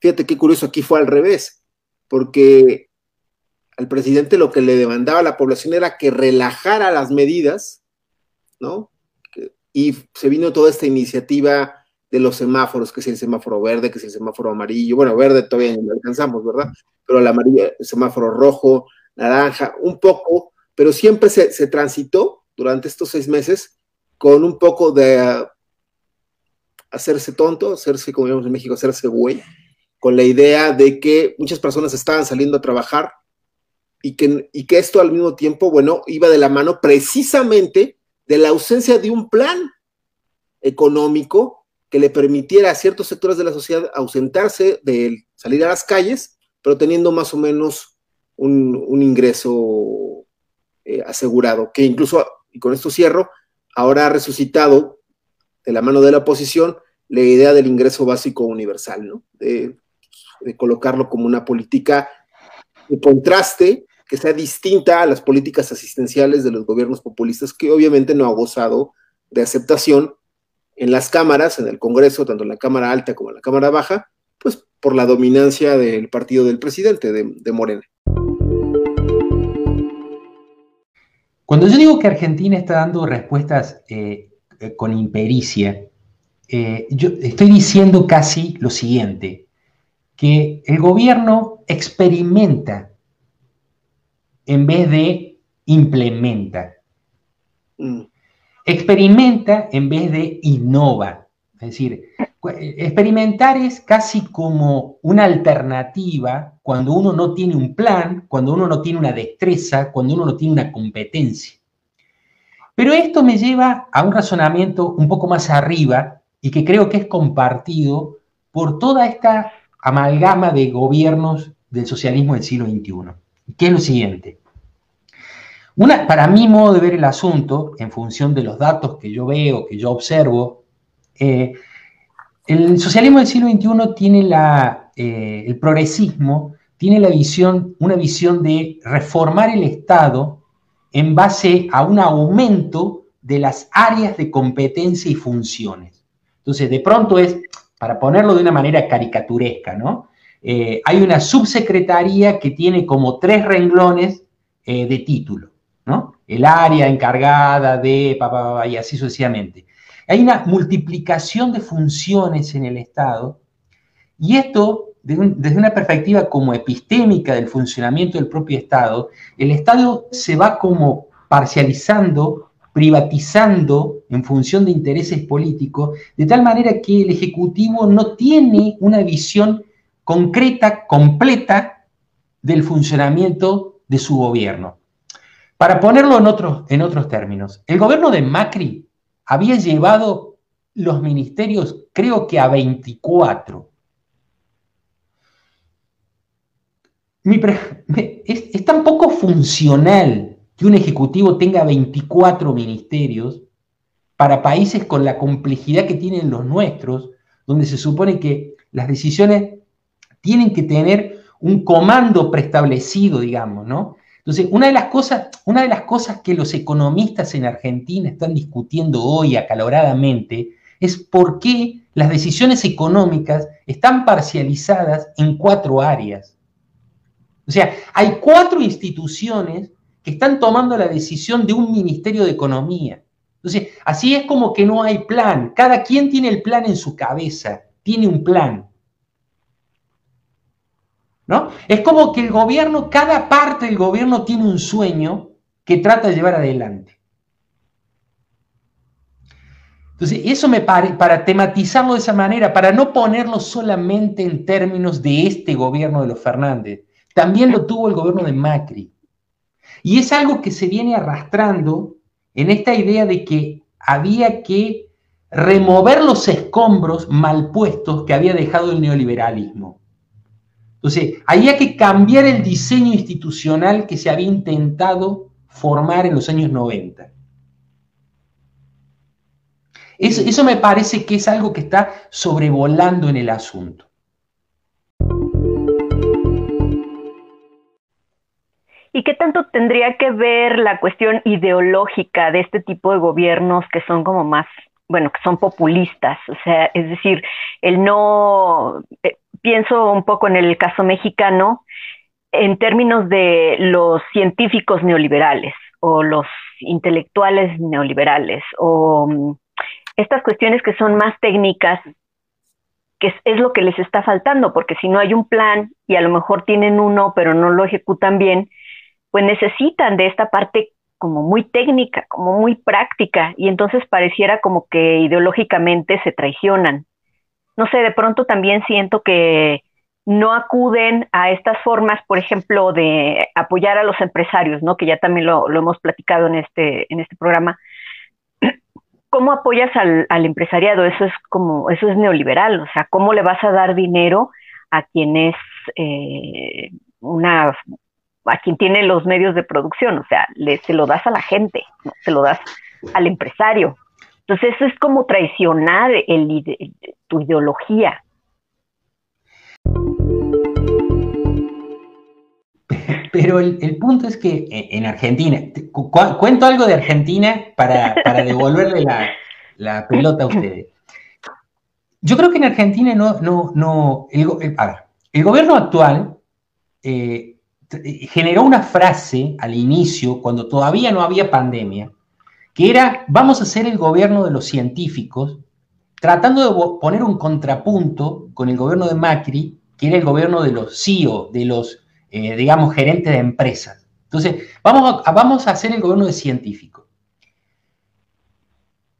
fíjate qué curioso, aquí fue al revés, porque al presidente lo que le demandaba a la población era que relajara las medidas, ¿no? Y se vino toda esta iniciativa de los semáforos, que es el semáforo verde, que es el semáforo amarillo, bueno, verde todavía no lo alcanzamos, ¿verdad? Pero el amarillo, el semáforo rojo, naranja, un poco, pero siempre se, se transitó durante estos seis meses con un poco de hacerse tonto, hacerse, como digamos en México, hacerse güey, con la idea de que muchas personas estaban saliendo a trabajar y que, y que esto al mismo tiempo, bueno, iba de la mano precisamente de la ausencia de un plan económico que le permitiera a ciertos sectores de la sociedad ausentarse de salir a las calles, pero teniendo más o menos un, ingreso eh, asegurado, que incluso, y con esto cierro, ahora ha resucitado de la mano de la oposición la idea del ingreso básico universal, ¿no? De, de colocarlo como una política de contraste que sea distinta a las políticas asistenciales de los gobiernos populistas, que obviamente no ha gozado de aceptación en las cámaras, en el Congreso, tanto en la Cámara Alta como en la Cámara Baja, pues por la dominancia del partido del presidente, de, de Morena. Cuando yo digo que Argentina está dando respuestas eh, eh, con impericia, eh, yo estoy diciendo casi lo siguiente, que el gobierno experimenta en vez de implementa. Mm. Experimenta en vez de innova. Es decir, experimentar es casi como una alternativa cuando uno no tiene un plan, cuando uno no tiene una destreza, cuando uno no tiene una competencia. Pero esto me lleva a un razonamiento un poco más arriba y que creo que es compartido por toda esta amalgama de gobiernos del socialismo del siglo XXI, que es lo siguiente. Una, para mi modo de ver el asunto, en función de los datos que yo veo, que yo observo, eh, el socialismo del siglo XXI tiene la, eh, el progresismo, tiene la visión, una visión de reformar el Estado en base a un aumento de las áreas de competencia y funciones. Entonces, de pronto es, para ponerlo de una manera caricaturesca, ¿no? Eh, hay una subsecretaría que tiene como tres renglones de título, El área encargada de, pa, y así sucesivamente. Hay una multiplicación de funciones en el Estado y esto, desde una perspectiva como epistémica del funcionamiento del propio Estado, el Estado se va como parcializando, privatizando en función de intereses políticos, de tal manera que el Ejecutivo no tiene una visión concreta, completa del funcionamiento de su gobierno. Para ponerlo en otros, en otros términos, el gobierno de Macri había llevado los ministerios, creo que a 24. es, tan poco funcional que un ejecutivo tenga 24 ministerios para países con la complejidad que tienen los nuestros, donde se supone que las decisiones tienen que tener un comando preestablecido, digamos, ¿no? Entonces, una de, las cosas, una de las cosas que los economistas en Argentina están discutiendo hoy acaloradamente es por qué las decisiones económicas están parcializadas en cuatro áreas. O sea, hay cuatro instituciones que están tomando la decisión de un Ministerio de Economía. Entonces, así es como que no hay plan. Cada quien tiene el plan en su cabeza, tiene un plan. ¿No? Es como que el gobierno, cada parte del gobierno tiene un sueño que trata de llevar adelante. Entonces, eso me parece, para tematizarlo de esa manera, para no ponerlo solamente en términos de este gobierno de los Fernández, también lo tuvo el gobierno de Macri. Y es algo que se viene arrastrando en esta idea de que había que remover los escombros mal puestos que había dejado el neoliberalismo. Entonces, había que cambiar el diseño institucional que se había intentado formar en los años 90. Eso, eso me parece que es algo que está sobrevolando en el asunto. ¿Y qué tanto tendría que ver la cuestión ideológica de este tipo de gobiernos que son como más, bueno, que son populistas? O sea, es decir, el no, eh, pienso un poco en el caso mexicano en términos de los científicos neoliberales o los intelectuales neoliberales o mm, estas cuestiones que son más técnicas, que es, lo que les está faltando, porque si no hay un plan y a lo mejor tienen uno pero no lo ejecutan bien, pues necesitan de esta parte como muy técnica, como muy práctica, y entonces pareciera como que ideológicamente se traicionan no sé, de pronto también siento que no acuden a estas formas, por ejemplo, de apoyar a los empresarios, ¿no? Que ya también lo, hemos platicado en este, en este programa. ¿Cómo apoyas al, empresariado? Eso es como, eso es neoliberal, o sea, ¿cómo le vas a dar dinero a quien es eh, una, a quien tiene los medios de producción? O sea, le, se lo das a la gente, se lo das al empresario. Entonces eso es como traicionar tu ideología. Pero el, punto es que en Argentina, cuento algo de Argentina para, devolverle la, pelota a ustedes. Yo creo que en Argentina no, no, no, el, gobierno actual eh, generó una frase al inicio, cuando todavía no había pandemia, que era, vamos a ser el gobierno de los científicos, tratando de poner un contrapunto con el gobierno de Macri, que era el gobierno de los CEO, de los, eh, digamos, gerentes de empresas. Entonces, vamos a, vamos a hacer el gobierno de científicos.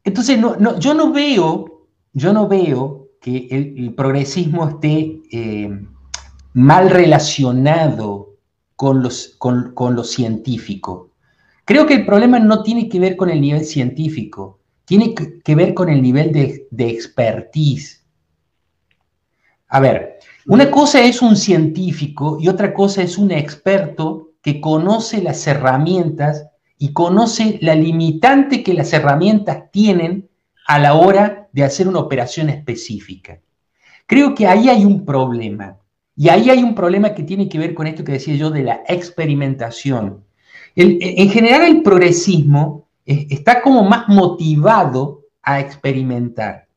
Entonces, no, yo no veo, yo no veo que el, progresismo esté eh, mal relacionado con, los, con, lo científico. Creo que el problema no tiene que ver con el nivel científico, tiene que, ver con el nivel de, de expertise. A ver, una cosa es un científico y otra cosa es un experto que conoce las herramientas y conoce la limitante que las herramientas tienen a la hora de hacer una operación específica. Creo que ahí hay un problema. Y ahí hay un problema que tiene que ver con esto que decía yo de la experimentación. En general el progresismo está como más motivado a experimentar.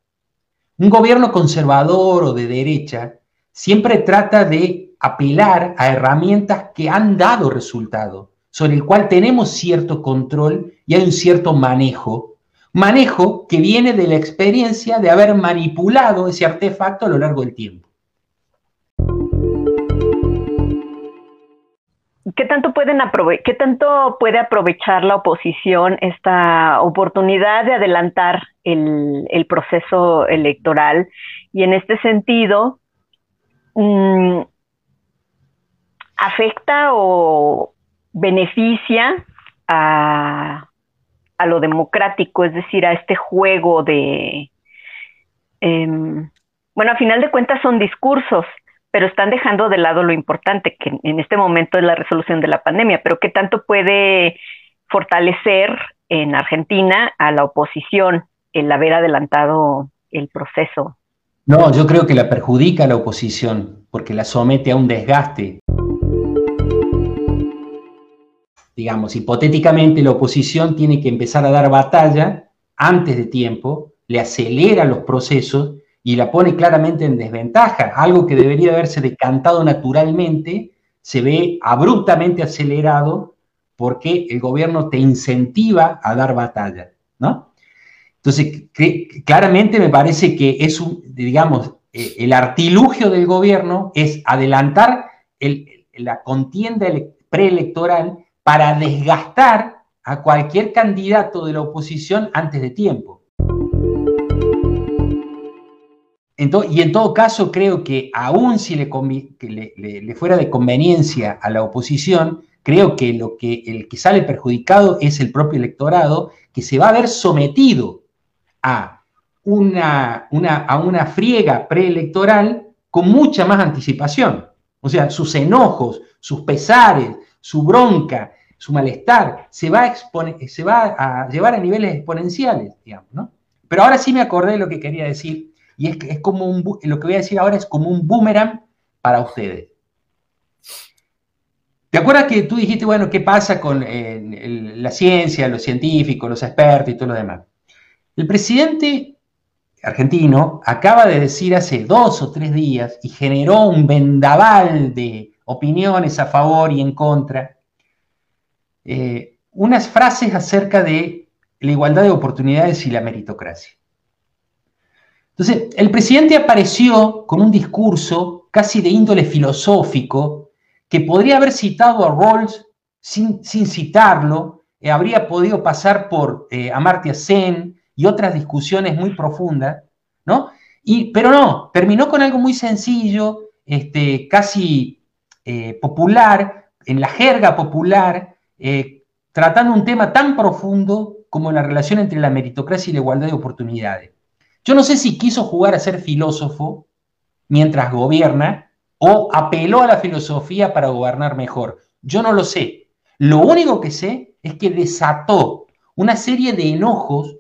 Un gobierno conservador o de derecha siempre trata de apelar a herramientas que han dado resultado sobre el cual tenemos cierto control y hay un cierto manejo. Manejo que viene de la experiencia de haber manipulado ese artefacto a lo largo del tiempo. ¿Qué tanto, pueden ¿Qué tanto puede aprovechar la oposición esta oportunidad de adelantar el, proceso electoral? Y en este sentido, mm, ¿afecta o, beneficia a, lo democrático, es decir, a este juego de... Em, bueno, a final de cuentas son discursos, pero están dejando de lado lo importante, que en este momento es la resolución de la pandemia, pero ¿qué tanto puede fortalecer en Argentina a la oposición el haber adelantado el proceso? No, yo creo que la perjudica a la oposición, porque la somete a un desgaste digamos, hipotéticamente la oposición tiene que empezar a dar batalla antes de tiempo, le acelera los procesos y la pone claramente en desventaja. Algo que debería haberse decantado naturalmente se ve abruptamente acelerado porque el gobierno te incentiva a dar batalla, ¿no? Entonces, claramente me parece que es un, digamos, eh, el artilugio del gobierno es adelantar la contienda preelectoral para desgastar a cualquier candidato de la oposición antes de tiempo. Y en todo caso, creo que aún si le, le, fuera de conveniencia a la oposición, creo que, lo que el que sale perjudicado es el propio electorado, que se va a ver sometido a una, una, a una friega preelectoral con mucha más anticipación. O sea, sus enojos, sus pesares, su bronca, su malestar, se va a, se va a llevar a niveles exponenciales, digamos, ¿no? Pero ahora sí me acordé de lo que quería decir, y es como un, lo que voy a decir ahora es como un boomerang para ustedes. ¿Te acuerdas que tú dijiste, bueno, qué pasa con eh, la ciencia, los científicos, los expertos y todo lo demás? El presidente argentino acaba de decir hace dos o tres días y generó un vendaval de opiniones a favor y en contra, eh, unas frases acerca de la igualdad de oportunidades y la meritocracia. Entonces, el presidente apareció con un discurso casi de índole filosófico que podría haber citado a Rawls sin, citarlo, eh, habría podido pasar por eh, Amartya Sen y otras discusiones muy profundas, ¿no? Y, pero no, terminó con algo muy sencillo, este, casi eh, popular, en la jerga popular, eh, tratando un tema tan profundo como la relación entre la meritocracia y la igualdad de oportunidades. Yo no sé si quiso jugar a ser filósofo mientras gobierna o apeló a la filosofía para gobernar mejor. Yo no lo sé. Lo único que sé es que desató una serie de enojos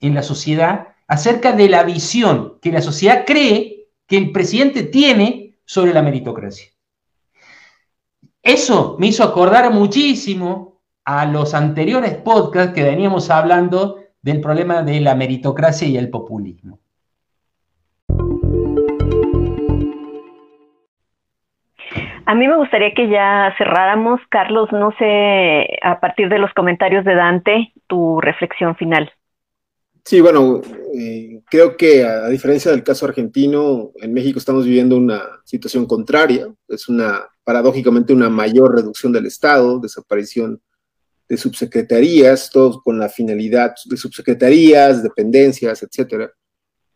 en la sociedad acerca de la visión que la sociedad cree que el presidente tiene sobre la meritocracia. Eso me hizo acordar muchísimo a los anteriores podcasts que veníamos hablando del problema de la meritocracia y el populismo. A mí me gustaría que ya cerráramos, Carlos, no sé, a partir de los comentarios de Dante, tu reflexión final. Sí, bueno, eh, creo que a, diferencia del caso argentino, en México estamos viviendo una situación contraria, es una paradójicamente una mayor reducción del Estado, desaparición de subsecretarías, todos con la finalidad de subsecretarías, dependencias, etcétera,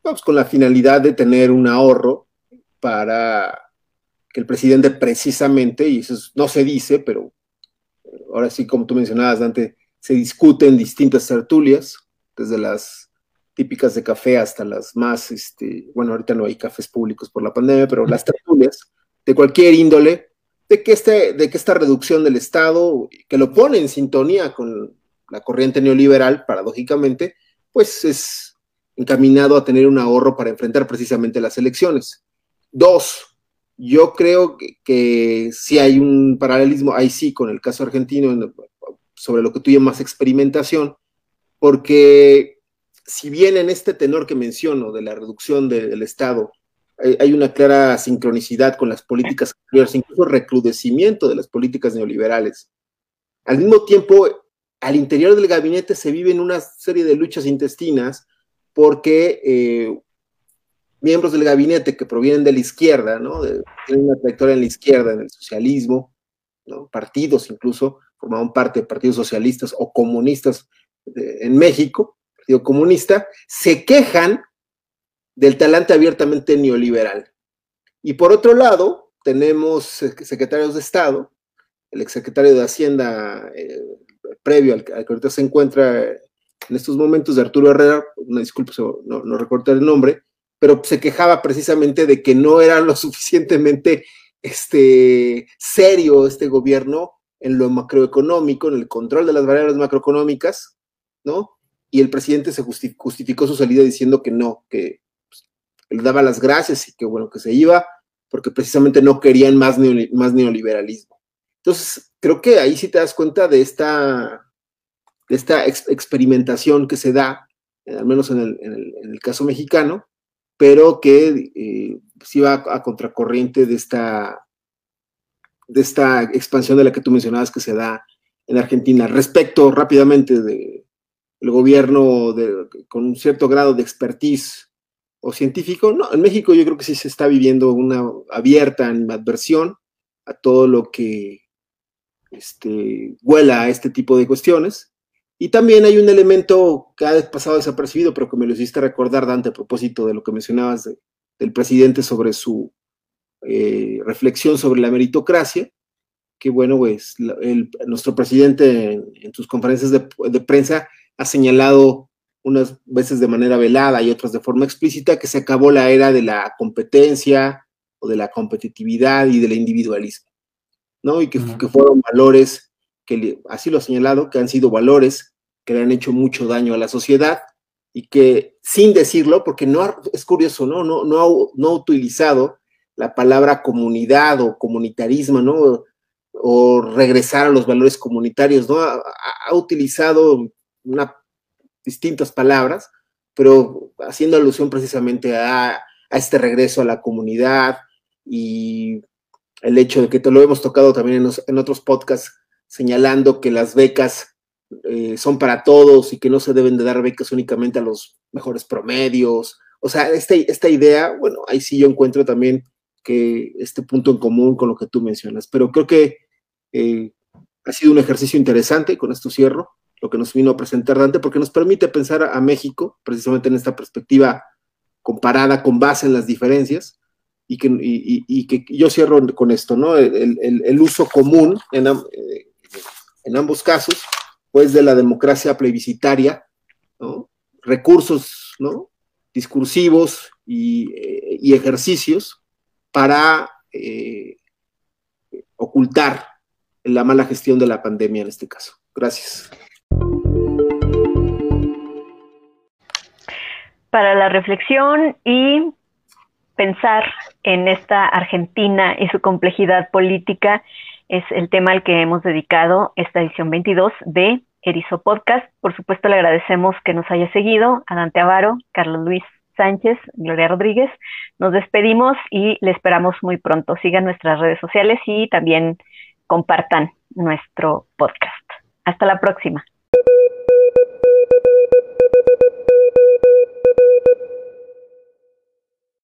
pues con la finalidad de tener un ahorro para que el presidente precisamente, y eso no se dice, pero ahora sí, como tú mencionabas, Dante, se discuten distintas tertulias, desde las típicas de café hasta las más, este, bueno, ahorita no hay cafés públicos por la pandemia, pero las tertulias de cualquier índole, de que, este, de que esta reducción del Estado, que lo pone en sintonía con la corriente neoliberal, paradójicamente, pues es encaminado a tener un ahorro para enfrentar precisamente las elecciones. Dos, yo creo que, si hay un paralelismo, ahí sí, con el caso argentino, sobre lo que tú llamas experimentación, porque si bien en este tenor que menciono de la reducción del Estado hay una clara sincronicidad con las políticas anteriores, incluso recrudecimiento de las políticas neoliberales, al mismo tiempo, al interior del gabinete se viven una serie de luchas intestinas porque eh, miembros del gabinete que provienen de la izquierda, ¿no? tienen una trayectoria en la izquierda, en el socialismo, ¿no? partidos incluso, formaban parte de partidos socialistas o comunistas en México, Partido Comunista, se quejan del talante abiertamente neoliberal. Y por otro lado, tenemos secretarios de Estado, el exsecretario de Hacienda eh, previo al, que ahorita se encuentra en estos momentos de Arturo Herrera, una disculpa, no, no recuerdo el nombre, pero se quejaba precisamente de que no era lo suficientemente este, serio este gobierno en lo macroeconómico, en el control de las variables macroeconómicas, ¿no? Y el presidente se justificó su salida diciendo que no, que le daba las gracias y que bueno, que se iba, porque precisamente no querían más, más neoliberalismo. Entonces, creo que ahí sí te das cuenta de esta, de esta experimentación que se da, al menos en el, en el caso mexicano, pero que eh, sí va a, contracorriente de esta, de esta expansión de la que tú mencionabas que se da en Argentina. Respecto rápidamente del gobierno con un cierto grado de expertise o científico, no, en México yo creo que sí se está viviendo una abierta animadversión a todo lo que este, huela a este tipo de cuestiones. Y también hay un elemento que ha pasado desapercibido, pero que me lo hiciste recordar, Dante, a propósito de lo que mencionabas del presidente sobre su eh, reflexión sobre la meritocracia, que bueno, pues nuestro presidente en, sus conferencias de, de, prensa ha señalado unas veces de manera velada y otras de forma explícita que se acabó la era de la competencia o de la competitividad y del individualismo, ¿no? Y que, que fueron valores que así lo ha señalado, que han sido valores que le han hecho mucho daño a la sociedad y que sin decirlo, porque no es curioso, ¿no? No, no, ha, no ha utilizado la palabra comunidad o comunitarismo, ¿no? O regresar a los valores comunitarios, ¿no? Ha, utilizado una, distintas palabras, pero haciendo alusión precisamente a, este regreso a la comunidad y el hecho de que te lo hemos tocado también en, otros podcasts, señalando que las becas eh, son para todos y que no se deben de dar becas únicamente a los mejores promedios. O sea, esta, esta idea, bueno, ahí sí yo encuentro también que este punto en común con lo que tú mencionas, pero creo que eh, ha sido un ejercicio interesante, con esto cierro, lo que nos vino a presentar Dante, porque nos permite pensar a, México precisamente en esta perspectiva comparada con base en las diferencias, y que, y, que yo cierro con esto, ¿no? El, el, uso común en, eh, en ambos casos, pues de la democracia plebiscitaria, recursos ¿no? discursivos y, eh, ejercicios para eh, ocultar la mala gestión de la pandemia en este caso. Gracias. Para la reflexión y pensar en esta Argentina y su complejidad política, es el tema al que hemos dedicado esta edición 22 de Erizo Podcast. Por supuesto, le agradecemos que nos haya seguido a Dante Avaro, Carlos Luis Sánchez, Gloria Rodríguez. Nos despedimos y le esperamos muy pronto. Sigan nuestras redes sociales y también compartan nuestro podcast. Hasta la próxima.